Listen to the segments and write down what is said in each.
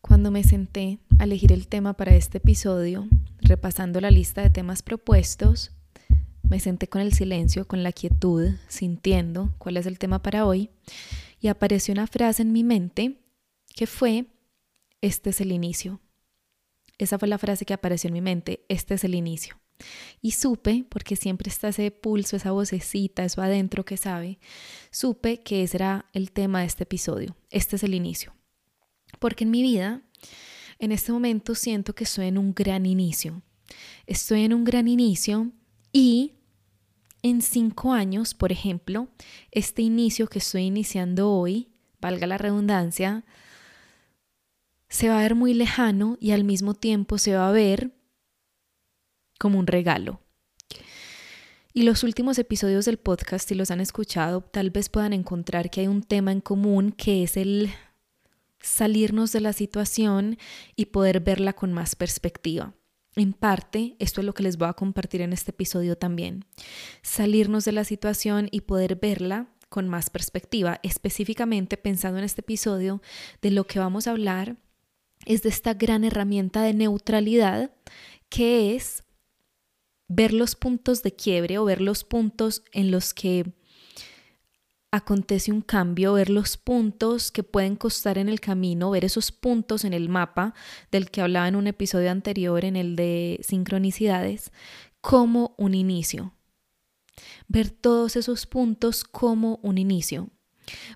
Cuando me senté a elegir el tema para este episodio, repasando la lista de temas propuestos, me senté con el silencio, con la quietud, sintiendo cuál es el tema para hoy, y apareció una frase en mi mente que fue, este es el inicio. Esa fue la frase que apareció en mi mente, este es el inicio. Y supe, porque siempre está ese pulso, esa vocecita, eso adentro que sabe, supe que ese era el tema de este episodio, este es el inicio. Porque en mi vida, en este momento siento que estoy en un gran inicio. Estoy en un gran inicio y en cinco años, por ejemplo, este inicio que estoy iniciando hoy, valga la redundancia, se va a ver muy lejano y al mismo tiempo se va a ver como un regalo. Y los últimos episodios del podcast, si los han escuchado, tal vez puedan encontrar que hay un tema en común que es el salirnos de la situación y poder verla con más perspectiva. En parte, esto es lo que les voy a compartir en este episodio también. Salirnos de la situación y poder verla con más perspectiva. Específicamente pensando en este episodio, de lo que vamos a hablar es de esta gran herramienta de neutralidad que es ver los puntos de quiebre o ver los puntos en los que acontece un cambio, ver los puntos que pueden costar en el camino, ver esos puntos en el mapa del que hablaba en un episodio anterior, en el de sincronicidades, como un inicio. Ver todos esos puntos como un inicio.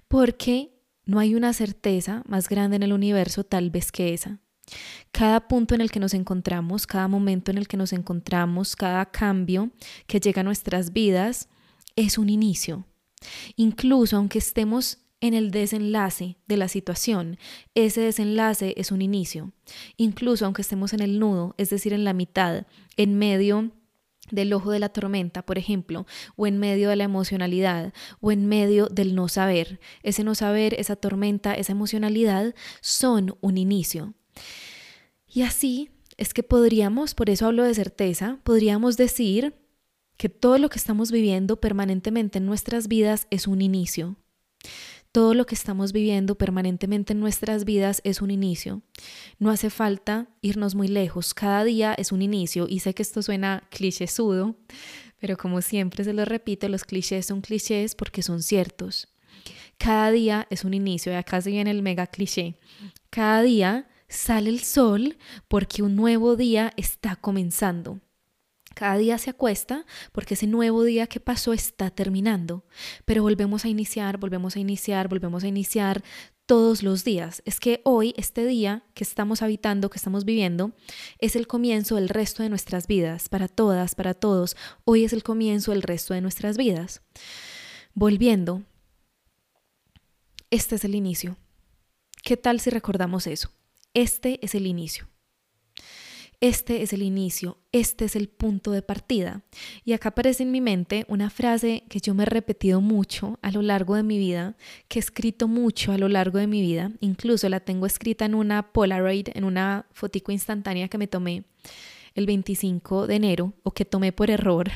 Porque no hay una certeza más grande en el universo tal vez que esa. Cada punto en el que nos encontramos, cada momento en el que nos encontramos, cada cambio que llega a nuestras vidas es un inicio. Incluso aunque estemos en el desenlace de la situación, ese desenlace es un inicio. Incluso aunque estemos en el nudo, es decir, en la mitad, en medio del ojo de la tormenta, por ejemplo, o en medio de la emocionalidad, o en medio del no saber. Ese no saber, esa tormenta, esa emocionalidad son un inicio. Y así es que podríamos, por eso hablo de certeza, podríamos decir que todo lo que estamos viviendo permanentemente en nuestras vidas es un inicio. Todo lo que estamos viviendo permanentemente en nuestras vidas es un inicio. No hace falta irnos muy lejos. Cada día es un inicio. Y sé que esto suena clichésudo, pero como siempre se lo repito, los clichés son clichés porque son ciertos. Cada día es un inicio. Y acá se viene el mega cliché. Cada día sale el sol porque un nuevo día está comenzando. Cada día se acuesta porque ese nuevo día que pasó está terminando, pero volvemos a iniciar, volvemos a iniciar, volvemos a iniciar todos los días. Es que hoy, este día que estamos habitando, que estamos viviendo, es el comienzo del resto de nuestras vidas, para todas, para todos. Hoy es el comienzo del resto de nuestras vidas. Volviendo, este es el inicio. ¿Qué tal si recordamos eso? Este es el inicio. Este es el inicio, este es el punto de partida. Y acá aparece en mi mente una frase que yo me he repetido mucho a lo largo de mi vida, que he escrito mucho a lo largo de mi vida, incluso la tengo escrita en una Polaroid, en una fotico instantánea que me tomé el 25 de enero o que tomé por error.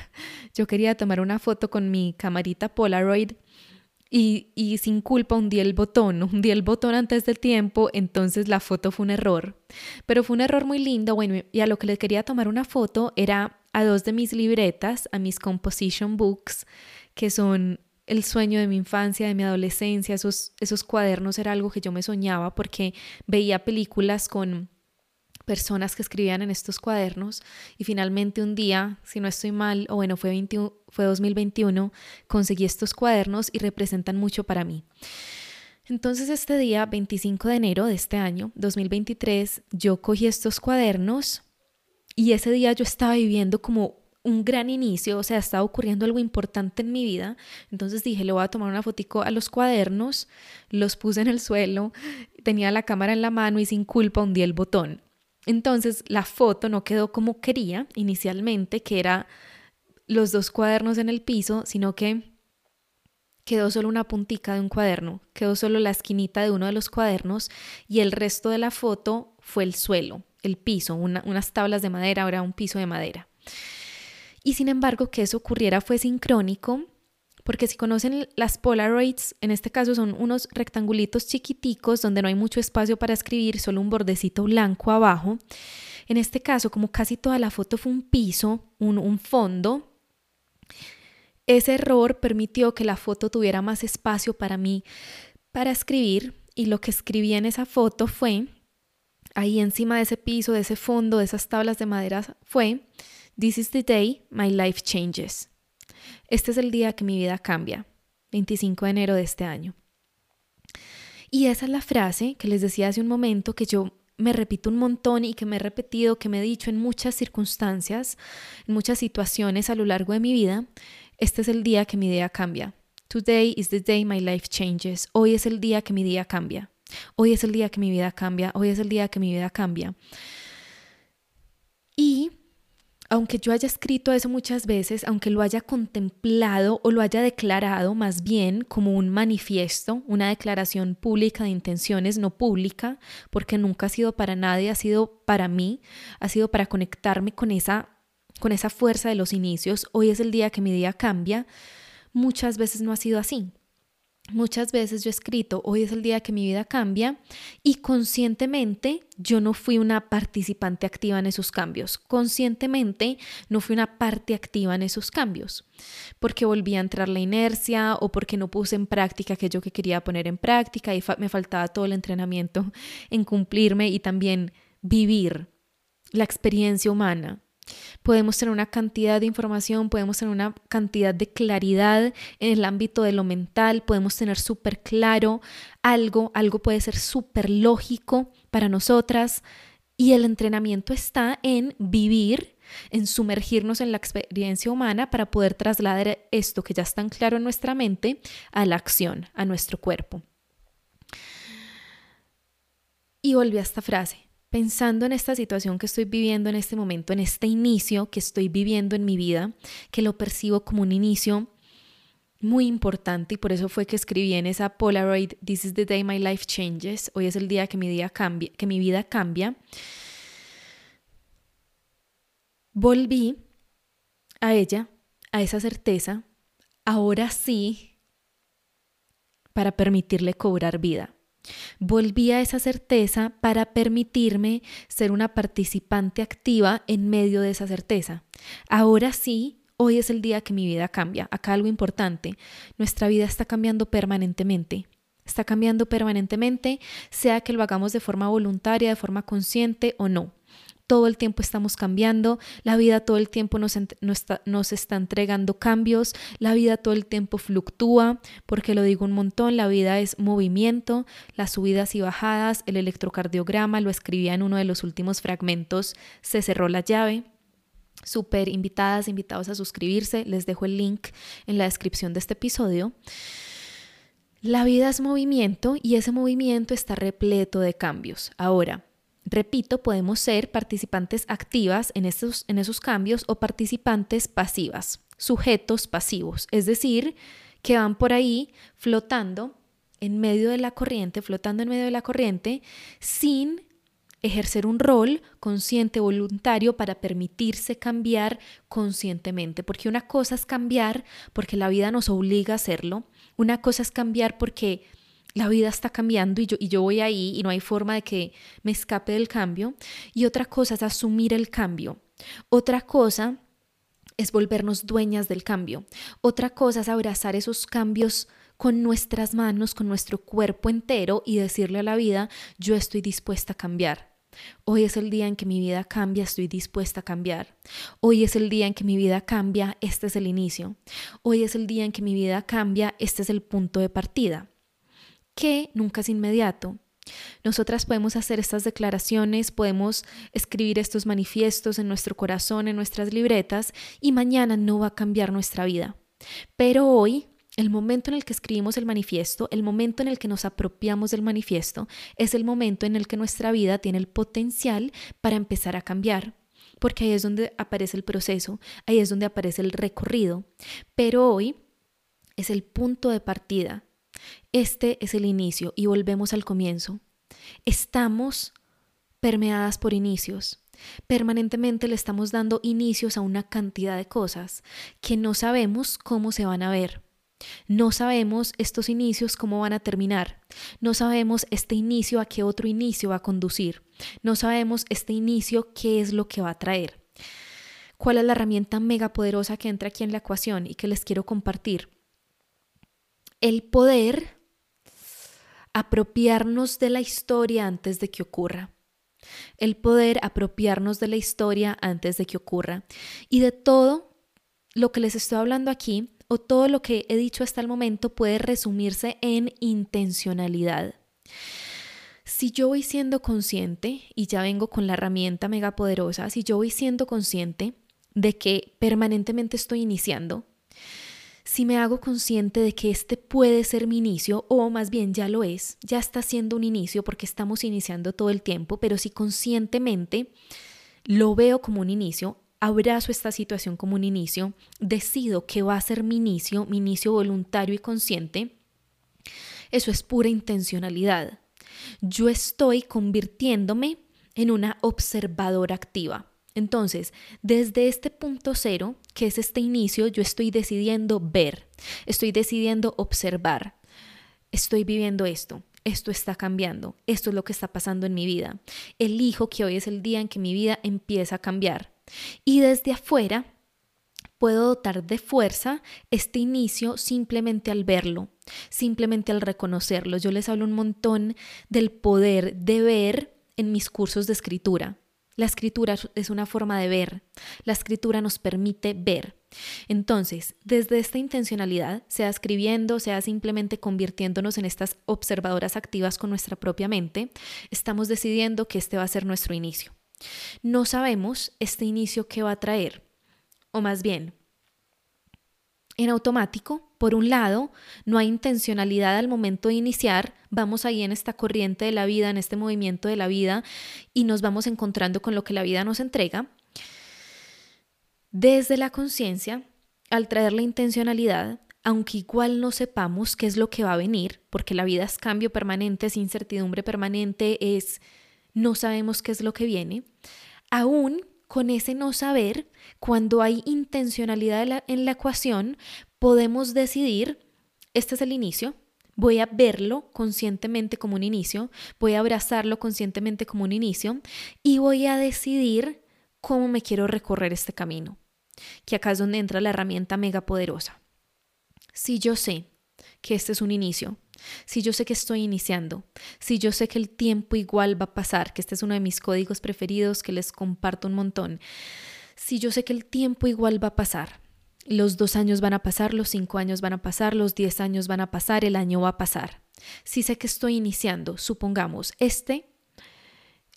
Yo quería tomar una foto con mi camarita Polaroid y, sin culpa hundí el botón, hundí el botón antes del tiempo, entonces la foto fue un error. Pero fue un error muy lindo, bueno, y a lo que le quería tomar una foto era a dos de mis libretas, a mis composition books, que son el sueño de mi infancia, de mi adolescencia, esos, esos cuadernos era algo que yo me soñaba porque veía películas con personas que escribían en estos cuadernos y finalmente un día, si no estoy mal, o bueno, fue, fue 2021, conseguí estos cuadernos y representan mucho para mí. Entonces este día, 25 de enero de este año, 2023, yo cogí estos cuadernos y ese día yo estaba viviendo como un gran inicio, o sea, estaba ocurriendo algo importante en mi vida. Entonces dije, le voy a tomar una fotico a los cuadernos, los puse en el suelo, tenía la cámara en la mano y sin culpa hundí el botón. Entonces la foto no quedó como quería inicialmente, que era los dos cuadernos en el piso, sino que quedó solo una puntica de un cuaderno, quedó solo la esquinita de uno de los cuadernos y el resto de la foto fue el suelo, el piso, unas tablas de madera, ahora un piso de madera. Y sin embargo, que eso ocurriera fue sincrónico porque si conocen las Polaroids, en este caso son unos rectangulitos chiquiticos donde no hay mucho espacio para escribir, solo un bordecito blanco abajo. En este caso, como casi toda la foto fue un piso, un, fondo, ese error permitió que la foto tuviera más espacio para mí para escribir y lo que escribí en esa foto fue, ahí encima de ese piso, de ese fondo, de esas tablas de madera, fue, This is the day my life changes. Este es el día que mi vida cambia, 25 de enero de este año. Y esa es la frase que les decía hace un momento que yo me repito un montón y que me he repetido, que me he dicho en muchas circunstancias, en muchas situaciones a lo largo de mi vida. Este es el día que mi vida cambia. Today is the day my life changes. Hoy es el día que mi día cambia. Hoy es el día que mi vida cambia. Hoy es el día que mi vida cambia. Y aunque yo haya escrito eso muchas veces, aunque lo haya contemplado o lo haya declarado más bien como un manifiesto, una declaración pública de intenciones, no pública, porque nunca ha sido para nadie, ha sido para mí, ha sido para conectarme con esa, con esa fuerza de los inicios. Hoy es el día que mi día cambia. Muchas veces no ha sido así. Muchas veces yo he escrito, hoy es el día que mi vida cambia y conscientemente yo no fui una participante activa en esos cambios. Conscientemente no fui una parte activa en esos cambios. Porque volví a entrar la inercia o porque no puse en práctica aquello que quería poner en práctica y me faltaba todo el entrenamiento en cumplirme y también vivir la experiencia humana Podemos tener una cantidad de información, podemos tener una cantidad de claridad en el ámbito de lo mental, podemos tener súper claro algo, algo puede ser súper lógico para nosotras y el entrenamiento está en vivir, en sumergirnos en la experiencia humana para poder trasladar esto que ya es tan claro en nuestra mente a la acción, a nuestro cuerpo. Y volví a esta frase, pensando en esta situación que estoy viviendo en este momento, en este inicio que estoy viviendo en mi vida, que lo percibo como un inicio muy importante y por eso fue que escribí en esa Polaroid, This is the day my life changes, hoy es el día que mi, día que mi vida cambia. Volví a ella, a esa certeza, ahora sí, para permitirle cobrar vida. Volví a esa certeza para permitirme ser una participante activa en medio de esa certeza. Ahora sí, hoy es el día que mi vida cambia. Acá algo importante, nuestra vida está cambiando permanentemente. Está cambiando permanentemente, sea que lo hagamos de forma voluntaria, de forma consciente o no todo el tiempo estamos cambiando, la vida todo el tiempo nos, nos, está, entregando cambios, la vida todo el tiempo fluctúa, porque lo digo un montón, la vida es movimiento, las subidas y bajadas, el electrocardiograma, lo escribía en uno de los últimos fragmentos, se cerró la llave. Súper invitadas, invitados a suscribirse, les dejo el link en la descripción de este episodio. La vida es movimiento y ese movimiento está repleto de cambios. Ahora, Repito, podemos ser participantes activas en esos, en esos cambios o participantes pasivas, sujetos pasivos, es decir, que van por ahí flotando en medio de la corriente, flotando en medio de la corriente, sin ejercer un rol consciente, voluntario, para permitirse cambiar conscientemente. Porque una cosa es cambiar porque la vida nos obliga a hacerlo, una cosa es cambiar porque la vida está cambiando y yo, y yo voy ahí y no hay forma de que me escape del cambio. Y otra cosa es asumir el cambio. Otra cosa es volvernos dueñas del cambio. Otra cosa es abrazar esos cambios con nuestras manos, con nuestro cuerpo entero y decirle a la vida, yo estoy dispuesta a cambiar. Hoy es el día en que mi vida cambia, estoy dispuesta a cambiar. Hoy es el día en que mi vida cambia, este es el inicio. Hoy es el día en que mi vida cambia, este es el punto de partida que nunca es inmediato. Nosotras podemos hacer estas declaraciones, podemos escribir estos manifiestos en nuestro corazón, en nuestras libretas, y mañana no va a cambiar nuestra vida. Pero hoy, el momento en el que escribimos el manifiesto, el momento en el que nos apropiamos del manifiesto, es el momento en el que nuestra vida tiene el potencial para empezar a cambiar porque ahí es donde aparece el proceso, ahí es donde aparece el recorrido. Pero hoy es el punto de partida este es el inicio y volvemos al comienzo. Estamos permeadas por inicios. Permanentemente le estamos dando inicios a una cantidad de cosas que no sabemos cómo se van a ver. No sabemos estos inicios cómo van a terminar. No sabemos este inicio a qué otro inicio va a conducir. No sabemos este inicio qué es lo que va a traer. ¿Cuál es la herramienta mega poderosa que entra aquí en la ecuación y que les quiero compartir? El poder apropiarnos de la historia antes de que ocurra. El poder apropiarnos de la historia antes de que ocurra. Y de todo lo que les estoy hablando aquí, o todo lo que he dicho hasta el momento, puede resumirse en intencionalidad. Si yo voy siendo consciente, y ya vengo con la herramienta megapoderosa, si yo voy siendo consciente de que permanentemente estoy iniciando, si me hago consciente de que este puede ser mi inicio, o más bien ya lo es, ya está siendo un inicio porque estamos iniciando todo el tiempo, pero si conscientemente lo veo como un inicio, abrazo esta situación como un inicio, decido que va a ser mi inicio, mi inicio voluntario y consciente, eso es pura intencionalidad. Yo estoy convirtiéndome en una observadora activa. Entonces, desde este punto cero, que es este inicio, yo estoy decidiendo ver, estoy decidiendo observar, estoy viviendo esto, esto está cambiando, esto es lo que está pasando en mi vida. Elijo que hoy es el día en que mi vida empieza a cambiar. Y desde afuera puedo dotar de fuerza este inicio simplemente al verlo, simplemente al reconocerlo. Yo les hablo un montón del poder de ver en mis cursos de escritura. La escritura es una forma de ver. La escritura nos permite ver. Entonces, desde esta intencionalidad, sea escribiendo, sea simplemente convirtiéndonos en estas observadoras activas con nuestra propia mente, estamos decidiendo que este va a ser nuestro inicio. No sabemos este inicio que va a traer, o más bien, en automático, por un lado, no hay intencionalidad al momento de iniciar, vamos ahí en esta corriente de la vida, en este movimiento de la vida y nos vamos encontrando con lo que la vida nos entrega. Desde la conciencia, al traer la intencionalidad, aunque igual no sepamos qué es lo que va a venir, porque la vida es cambio permanente, es incertidumbre permanente, es no sabemos qué es lo que viene, aún con ese no saber, cuando hay intencionalidad en la ecuación, podemos decidir, este es el inicio, voy a verlo conscientemente como un inicio, voy a abrazarlo conscientemente como un inicio y voy a decidir cómo me quiero recorrer este camino, que acá es donde entra la herramienta mega poderosa. Si yo sé que este es un inicio, si yo sé que estoy iniciando, si yo sé que el tiempo igual va a pasar, que este es uno de mis códigos preferidos que les comparto un montón, si yo sé que el tiempo igual va a pasar, los dos años van a pasar, los cinco años van a pasar, los diez años van a pasar, el año va a pasar. Si sé que estoy iniciando, supongamos, este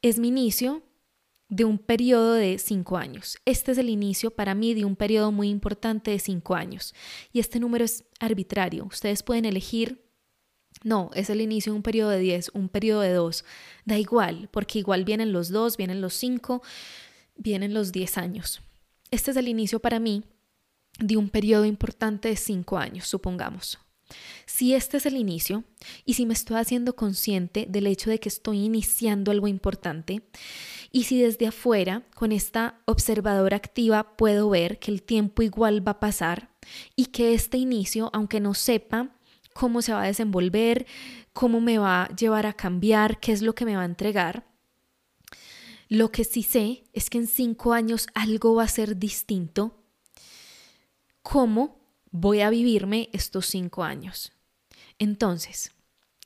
es mi inicio de un periodo de cinco años. Este es el inicio para mí de un periodo muy importante de cinco años. Y este número es arbitrario. Ustedes pueden elegir no, es el inicio de un periodo de 10, un periodo de 2. Da igual, porque igual vienen los 2, vienen los 5, vienen los 10 años. Este es el inicio para mí de un periodo importante de 5 años, supongamos. Si este es el inicio y si me estoy haciendo consciente del hecho de que estoy iniciando algo importante y si desde afuera, con esta observadora activa, puedo ver que el tiempo igual va a pasar y que este inicio, aunque no sepa cómo se va a desenvolver, cómo me va a llevar a cambiar, qué es lo que me va a entregar. Lo que sí sé es que en cinco años algo va a ser distinto. ¿Cómo voy a vivirme estos cinco años? Entonces,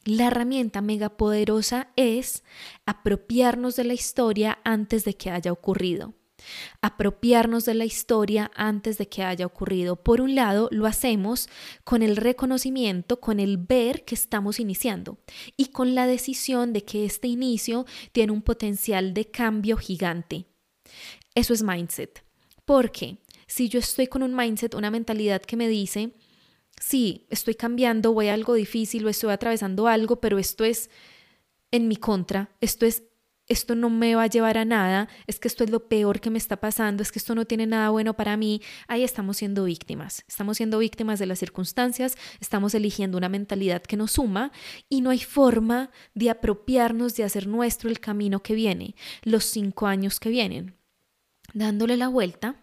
la herramienta megapoderosa es apropiarnos de la historia antes de que haya ocurrido apropiarnos de la historia antes de que haya ocurrido. Por un lado, lo hacemos con el reconocimiento, con el ver que estamos iniciando y con la decisión de que este inicio tiene un potencial de cambio gigante. Eso es mindset. Porque si yo estoy con un mindset, una mentalidad que me dice, sí, estoy cambiando, voy a algo difícil o estoy atravesando algo, pero esto es en mi contra, esto es esto no me va a llevar a nada, es que esto es lo peor que me está pasando, es que esto no tiene nada bueno para mí, ahí estamos siendo víctimas. Estamos siendo víctimas de las circunstancias, estamos eligiendo una mentalidad que nos suma y no hay forma de apropiarnos de hacer nuestro el camino que viene, los cinco años que vienen. Dándole la vuelta,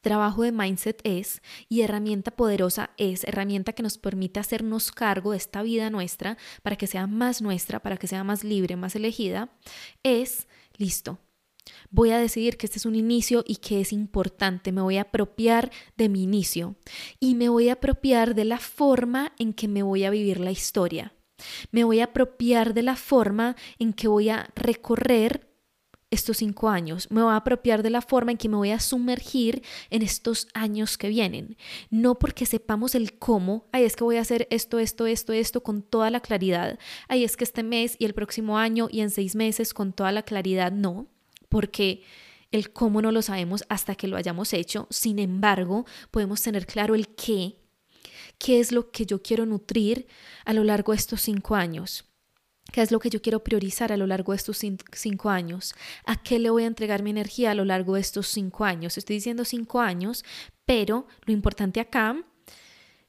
trabajo de mindset es y herramienta poderosa es, herramienta que nos permite hacernos cargo de esta vida nuestra para que sea más nuestra, para que sea más libre, más elegida, es listo. Voy a decidir que este es un inicio y que es importante. Me voy a apropiar de mi inicio y me voy a apropiar de la forma en que me voy a vivir la historia. Me voy a apropiar de la forma en que voy a recorrer estos cinco años. Me voy a apropiar de la forma en que me voy a sumergir en estos años que vienen. No porque sepamos el cómo, ahí es que voy a hacer esto, esto, esto, esto con toda la claridad. Ahí es que este mes y el próximo año y en seis meses con toda la claridad, no porque el cómo no lo sabemos hasta que lo hayamos hecho. Sin embargo, podemos tener claro el qué, qué es lo que yo quiero nutrir a lo largo de estos cinco años. ¿Qué es lo que yo quiero priorizar a lo largo de estos cinco años? ¿A qué le voy a entregar mi energía a lo largo de estos cinco años? Estoy diciendo cinco años, pero lo importante acá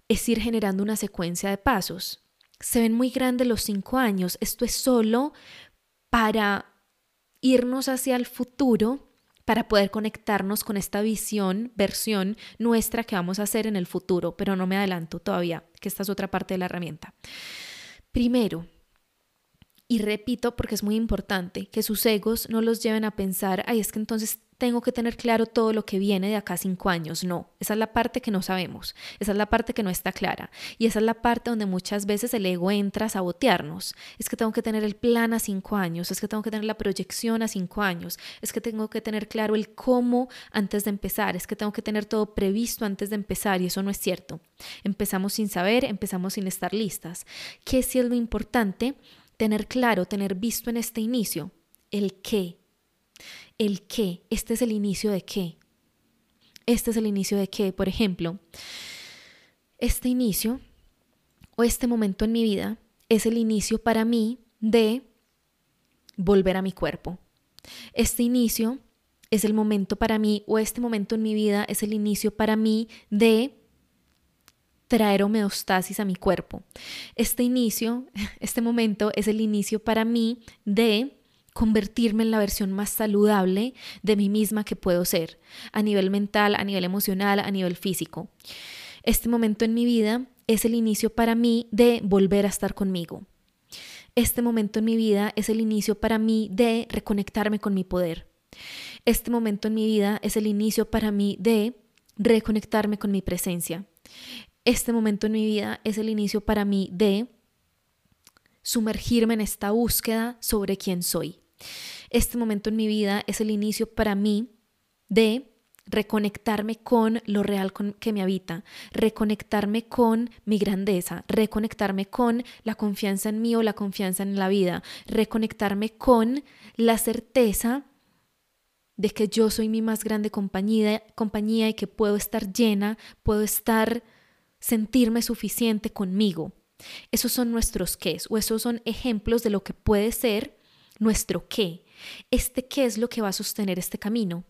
es ir generando una secuencia de pasos. Se ven muy grandes los cinco años. Esto es solo para irnos hacia el futuro para poder conectarnos con esta visión, versión nuestra que vamos a hacer en el futuro, pero no me adelanto todavía, que esta es otra parte de la herramienta. Primero, y repito porque es muy importante, que sus egos no los lleven a pensar, ay, es que entonces tengo que tener claro todo lo que viene de acá a cinco años. No, esa es la parte que no sabemos, esa es la parte que no está clara y esa es la parte donde muchas veces el ego entra a sabotearnos. Es que tengo que tener el plan a cinco años, es que tengo que tener la proyección a cinco años, es que tengo que tener claro el cómo antes de empezar, es que tengo que tener todo previsto antes de empezar y eso no es cierto. Empezamos sin saber, empezamos sin estar listas. ¿Qué sí es lo importante? Tener claro, tener visto en este inicio el qué, el qué. Este es el inicio de qué. Este es el inicio de qué. Por ejemplo, este inicio o este momento en mi vida es el inicio para mí de volver a mi cuerpo. Este inicio es el momento para mí o este momento en mi vida es el inicio para mí de traer homeostasis a mi cuerpo. Este inicio, este momento es el inicio para mí de convertirme en la versión más saludable de mí misma que puedo ser, a nivel mental, a nivel emocional, a nivel físico. Este momento en mi vida es el inicio para mí de volver a estar conmigo. Este momento en mi vida es el inicio para mí de reconectarme con mi poder. Este momento en mi vida es el inicio para mí de reconectarme con mi presencia. Este momento en mi vida es el inicio para mí de sumergirme en esta búsqueda sobre quién soy. Este momento en mi vida es el inicio para mí de reconectarme con lo real que me habita, reconectarme con mi grandeza, reconectarme con la confianza en mí o la confianza en la vida, reconectarme con la certeza de que yo soy mi más grande compañía, compañía y que puedo estar llena, puedo estar, sentirme suficiente conmigo. Esos son nuestros qués o esos son ejemplos de lo que puede ser nuestro qué. Este qué es lo que va a sostener este camino.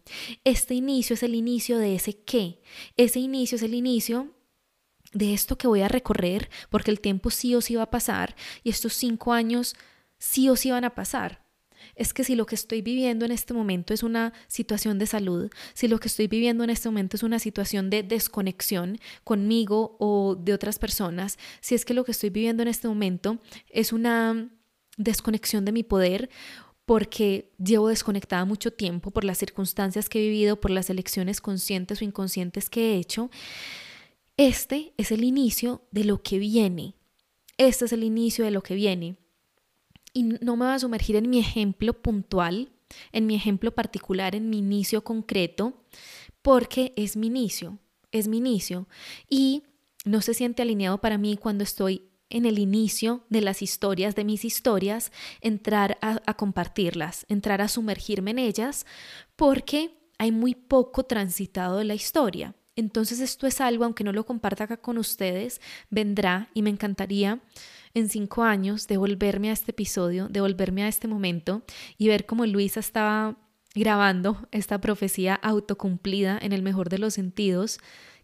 Este inicio es el inicio de ese qué. Ese inicio es el inicio de esto que voy a recorrer, porque el tiempo sí o sí va a pasar y estos cinco años sí o sí van a pasar. Es que si lo que estoy viviendo en este momento es una situación de salud, si lo que estoy viviendo en este momento es una situación de desconexión conmigo o de otras personas, si es que lo que estoy viviendo en este momento es una desconexión de mi poder porque llevo desconectada mucho tiempo por las circunstancias que he vivido, por las elecciones conscientes o inconscientes que he hecho. Este es el inicio de lo que viene. Este es el inicio de lo que viene. Y no me va a sumergir en mi ejemplo puntual, en mi ejemplo particular, en mi inicio concreto, porque es mi inicio, es mi inicio. Y no se siente alineado para mí cuando estoy en el inicio de las historias, de mis historias, entrar a, compartirlas, entrar a sumergirme en ellas, porque hay muy poco transitado de la historia. Entonces esto es algo, aunque no lo comparta acá con ustedes, vendrá y me encantaría en cinco años devolverme a este episodio, devolverme a este momento y ver cómo Luisa estaba grabando esta profecía autocumplida en el mejor de los sentidos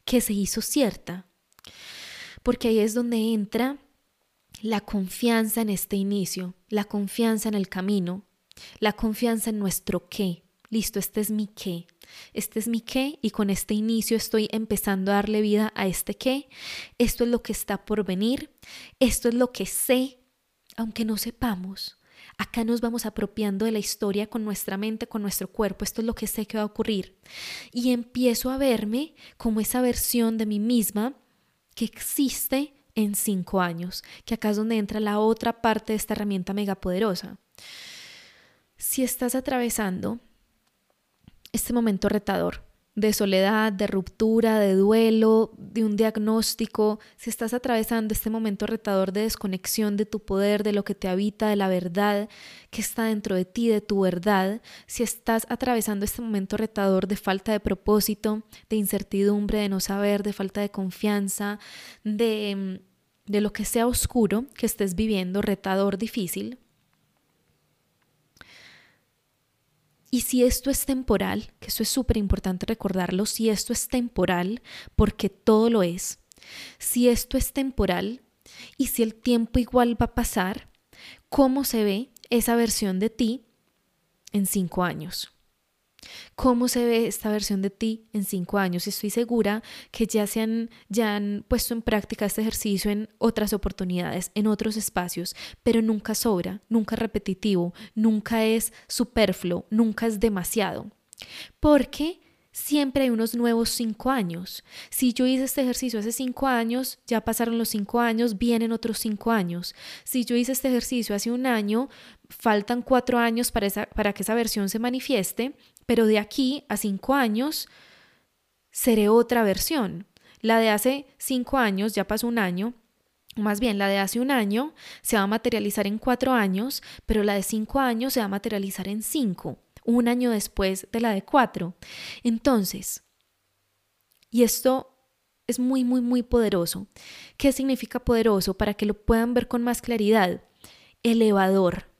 que se hizo cierta. Porque ahí es donde entra la confianza en este inicio, la confianza en el camino, la confianza en nuestro qué. Listo, este es mi qué. Este es mi qué y con este inicio estoy empezando a darle vida a este qué. Esto es lo que está por venir. Esto es lo que sé, aunque no sepamos. Acá nos vamos apropiando de la historia con nuestra mente, con nuestro cuerpo. Esto es lo que sé que va a ocurrir. Y empiezo a verme como esa versión de mí misma que existe en cinco años, que acá es donde entra la otra parte de esta herramienta megapoderosa. Si estás atravesando este momento retador, de soledad, de ruptura, de duelo, de un diagnóstico, si estás atravesando este momento retador de desconexión de tu poder, de lo que te habita, de la verdad que está dentro de ti, de tu verdad, si estás atravesando este momento retador de falta de propósito, de incertidumbre, de no saber, de falta de confianza, de, de lo que sea oscuro que estés viviendo, retador, difícil, Y si esto es temporal, que eso es súper importante recordarlo, si esto es temporal, porque todo lo es, si esto es temporal y si el tiempo igual va a pasar, ¿cómo se ve esa versión de ti en cinco años? ¿Cómo se ve esta versión de ti en cinco años? Estoy segura que ya se han, ya han puesto en práctica este ejercicio en otras oportunidades, en otros espacios, pero nunca sobra, nunca repetitivo, nunca es superfluo, nunca es demasiado. Porque siempre hay unos nuevos cinco años. Si yo hice este ejercicio hace cinco años, ya pasaron los cinco años, vienen otros cinco años. Si yo hice este ejercicio hace un año, faltan cuatro años para, que esa versión se manifieste pero de aquí a cinco años seré otra versión. La de hace cinco años, ya pasó un año, más bien la de hace un año se va a materializar en cuatro años, pero la de cinco años se va a materializar en cinco, un año después de la de cuatro. Entonces, y esto es muy, muy, muy poderoso. ¿Qué significa poderoso? Para que lo puedan ver con más claridad. Elevador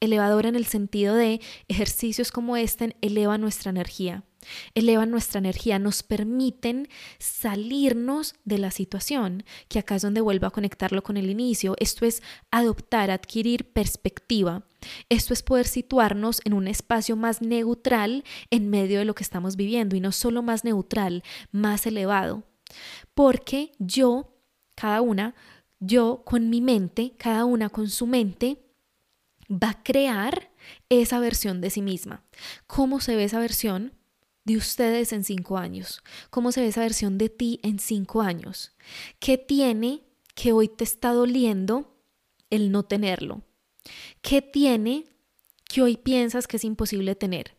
elevador en el sentido de ejercicios como este elevan nuestra energía, elevan nuestra energía, nos permiten salirnos de la situación, que acá es donde vuelvo a conectarlo con el inicio. Esto es adoptar, adquirir perspectiva. Esto es poder situarnos en un espacio más neutral en medio de lo que estamos viviendo y no solo más neutral, más elevado. Porque yo, cada una, yo con mi mente, cada una con su mente, va a crear esa versión de sí misma. ¿Cómo se ve esa versión? De ustedes en cinco años? ¿Cómo se ve esa versión de ti en cinco años? ¿Qué tiene que hoy te está doliendo el no tenerlo? ¿Qué tiene que hoy piensas que es imposible tener?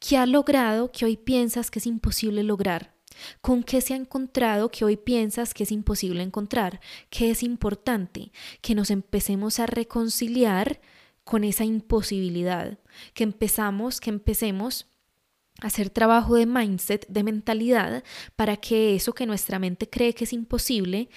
¿Qué ha logrado que hoy piensas que es imposible lograr? ¿Con qué se ha encontrado que hoy piensas que es imposible encontrar? ¿Qué es importante? Que nos empecemos a reconciliar con esa imposibilidad, que empezamos, que empecemos hacer trabajo de mindset, de mentalidad, para que eso que nuestra mente cree que es imposible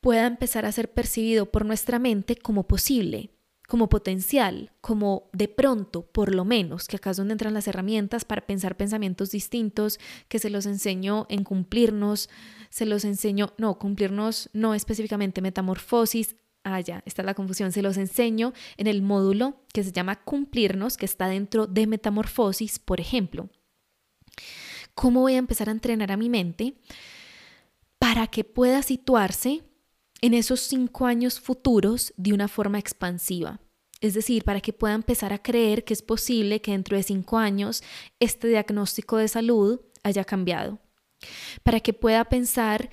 pueda empezar a ser percibido por nuestra mente como posible, como potencial, como de pronto, por lo menos, que acá es donde entran las herramientas para pensar pensamientos distintos, que se los enseño en cumplirnos, se los enseño, no, cumplirnos no específicamente metamorfosis, Ah, ya, está la confusión. Se los enseño en el módulo que se llama cumplirnos, que está dentro de metamorfosis, por ejemplo. ¿Cómo voy a empezar a entrenar a mi mente para que pueda situarse en esos cinco años futuros de una forma expansiva? Es decir, para que pueda empezar a creer que es posible que dentro de cinco años este diagnóstico de salud haya cambiado. Para que pueda pensar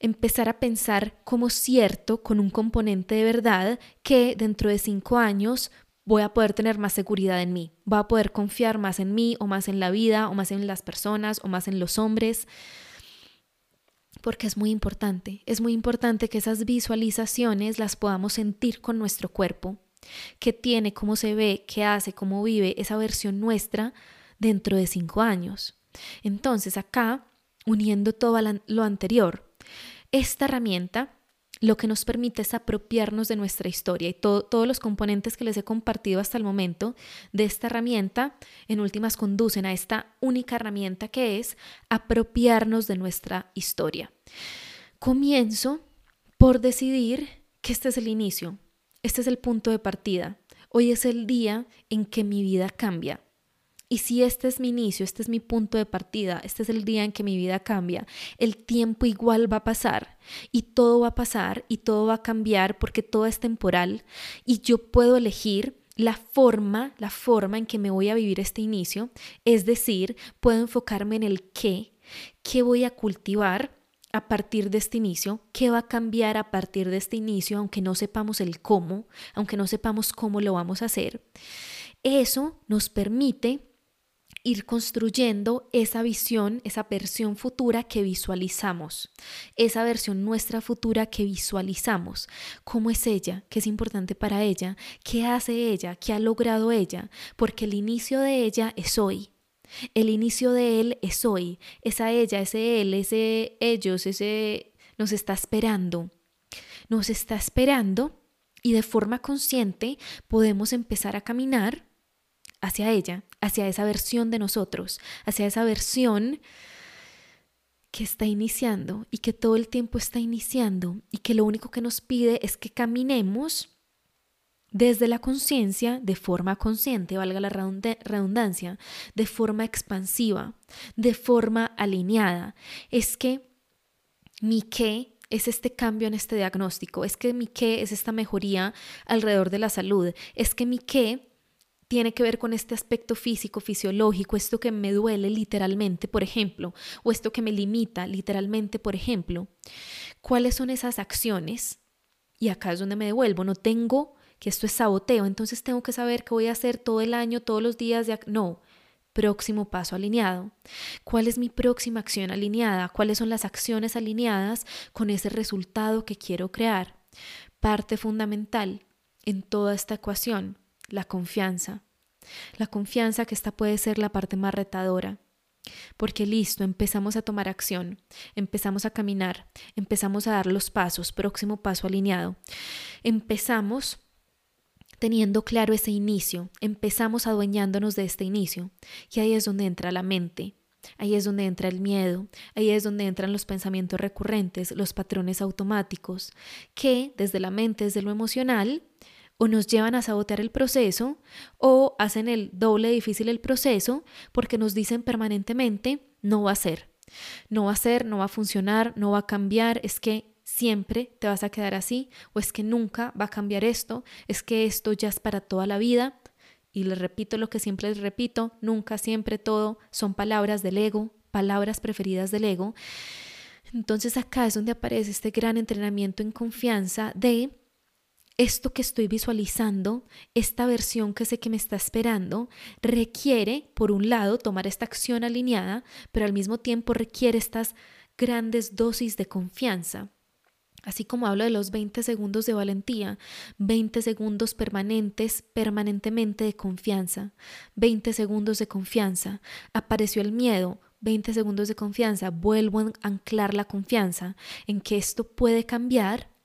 empezar a pensar como cierto, con un componente de verdad, que dentro de cinco años voy a poder tener más seguridad en mí, voy a poder confiar más en mí o más en la vida o más en las personas o más en los hombres. Porque es muy importante, es muy importante que esas visualizaciones las podamos sentir con nuestro cuerpo, que tiene, cómo se ve, qué hace, cómo vive esa versión nuestra dentro de cinco años. Entonces acá, uniendo todo lo anterior, esta herramienta lo que nos permite es apropiarnos de nuestra historia y todos los componentes que les he compartido hasta el momento de esta herramienta, en últimas conducen a esta única herramienta que es apropiarnos de nuestra historia. Comienzo por decidir que este es el inicio, este es el punto de partida. Hoy es el día en que mi vida cambia. Y si este es mi inicio, este es mi punto de partida, este es el día en que mi vida cambia, el tiempo igual va a pasar y todo va a pasar y todo va a cambiar porque todo es temporal y yo puedo elegir la forma, la forma en que me voy a vivir este inicio, es decir, puedo enfocarme en el qué, qué voy a cultivar a partir de este inicio, qué va a cambiar a partir de este inicio, aunque no sepamos el cómo, aunque no sepamos cómo lo vamos a hacer. Eso nos permite ir construyendo esa visión, esa versión futura que visualizamos, esa versión nuestra futura que visualizamos. ¿Cómo es ella? ¿Qué es importante para ella? ¿Qué hace ella? ¿Qué ha logrado ella? Porque el inicio de ella es hoy. El inicio de él es hoy. Esa ella, ese él, ese ellos, ese nos está esperando. Nos está esperando y de forma consciente podemos empezar a caminar hacia ella, hacia esa versión de nosotros, hacia esa versión que está iniciando y que todo el tiempo está iniciando y que lo único que nos pide es que caminemos desde la conciencia, de forma consciente, valga la redundancia, de forma expansiva, de forma alineada. Es que mi qué es este cambio en este diagnóstico, es que mi qué es esta mejoría alrededor de la salud, es que mi qué tiene que ver con este aspecto físico, fisiológico, esto que me duele literalmente, por ejemplo, o esto que me limita literalmente, por ejemplo. ¿Cuáles son esas acciones? Y acá es donde me devuelvo, no tengo que esto es saboteo, entonces tengo que saber qué voy a hacer todo el año, todos los días. De... No, próximo paso alineado. ¿Cuál es mi próxima acción alineada? ¿Cuáles son las acciones alineadas con ese resultado que quiero crear? Parte fundamental en toda esta ecuación la confianza. La confianza que esta puede ser la parte más retadora. Porque listo, empezamos a tomar acción, empezamos a caminar, empezamos a dar los pasos, próximo paso alineado. Empezamos teniendo claro ese inicio, empezamos adueñándonos de este inicio. Y ahí es donde entra la mente, ahí es donde entra el miedo, ahí es donde entran los pensamientos recurrentes, los patrones automáticos, que desde la mente, desde lo emocional, o nos llevan a sabotear el proceso o hacen el doble difícil el proceso porque nos dicen permanentemente no va a ser, no va a ser, no va a funcionar, no va a cambiar, es que siempre te vas a quedar así o es que nunca va a cambiar esto, es que esto ya es para toda la vida. Y les repito lo que siempre les repito, nunca, siempre, todo son palabras del ego, palabras preferidas del ego. Entonces acá es donde aparece este gran entrenamiento en confianza de esto que estoy visualizando, esta versión que sé que me está esperando, requiere, por un lado, tomar esta acción alineada, pero al mismo tiempo requiere estas grandes dosis de confianza. Así como hablo de los 20 segundos de valentía, 20 segundos permanentes, permanentemente de confianza, 20 segundos de confianza. Apareció el miedo, 20 segundos de confianza. Vuelvo a anclar la confianza en que esto puede cambiar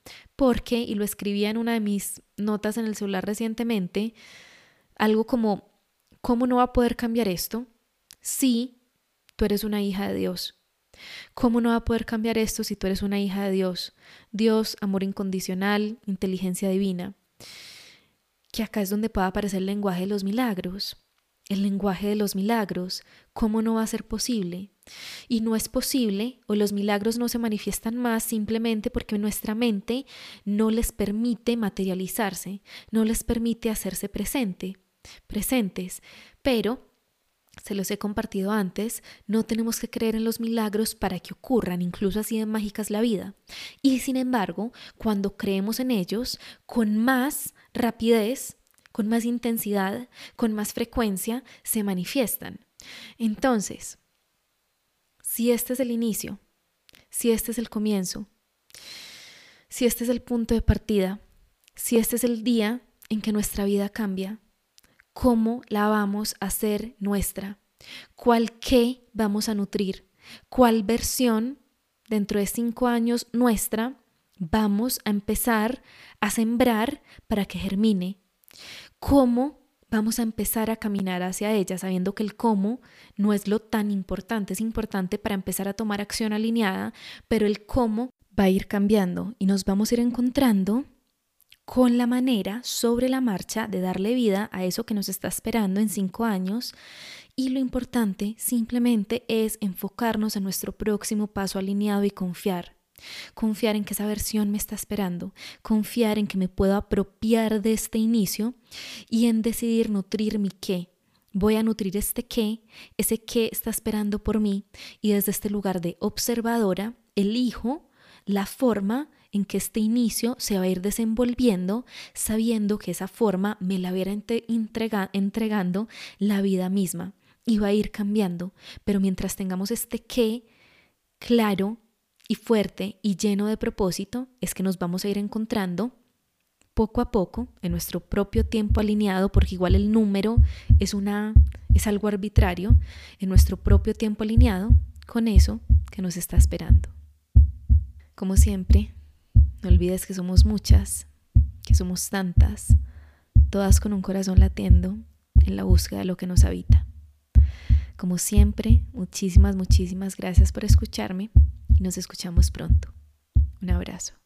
porque, y lo escribía en una de mis notas en el celular recientemente, algo como, ¿cómo no va a poder cambiar esto si tú eres una hija de Dios? ¿Cómo no va a poder cambiar esto si tú eres una hija de Dios? Dios, amor incondicional, inteligencia divina. Que acá es donde puede aparecer el lenguaje de los milagros. El lenguaje de los milagros. ¿Cómo no va a ser posible? Y no es posible o los milagros no se manifiestan más simplemente porque nuestra mente no les permite materializarse, no les permite hacerse presente, presentes. Pero, se los he compartido antes, no tenemos que creer en los milagros para que ocurran, incluso así de mágicas la vida. Y sin embargo, cuando creemos en ellos, con más rapidez, con más intensidad, con más frecuencia, se manifiestan. Entonces, si este es el inicio, si este es el comienzo, si este es el punto de partida, si este es el día en que nuestra vida cambia, ¿cómo la vamos a hacer nuestra? ¿Cuál qué vamos a nutrir? ¿Cuál versión dentro de cinco años nuestra vamos a empezar a sembrar para que germine? ¿Cómo vamos a empezar a caminar hacia ella sabiendo que el cómo no es lo tan importante, es importante para empezar a tomar acción alineada, pero el cómo va a ir cambiando y nos vamos a ir encontrando con la manera sobre la marcha de darle vida a eso que nos está esperando en cinco años y lo importante simplemente es enfocarnos en nuestro próximo paso alineado y confiar. Confiar en que esa versión me está esperando, confiar en que me puedo apropiar de este inicio y en decidir nutrir mi qué. Voy a nutrir este qué, ese qué está esperando por mí y desde este lugar de observadora elijo la forma en que este inicio se va a ir desenvolviendo, sabiendo que esa forma me la verá entregando la vida misma y va a ir cambiando. Pero mientras tengamos este qué claro y fuerte y lleno de propósito, es que nos vamos a ir encontrando poco a poco en nuestro propio tiempo alineado, porque igual el número es una es algo arbitrario, en nuestro propio tiempo alineado con eso que nos está esperando. Como siempre, no olvides que somos muchas, que somos tantas, todas con un corazón latiendo en la búsqueda de lo que nos habita. Como siempre, muchísimas, muchísimas gracias por escucharme nos escuchamos pronto. Un abrazo.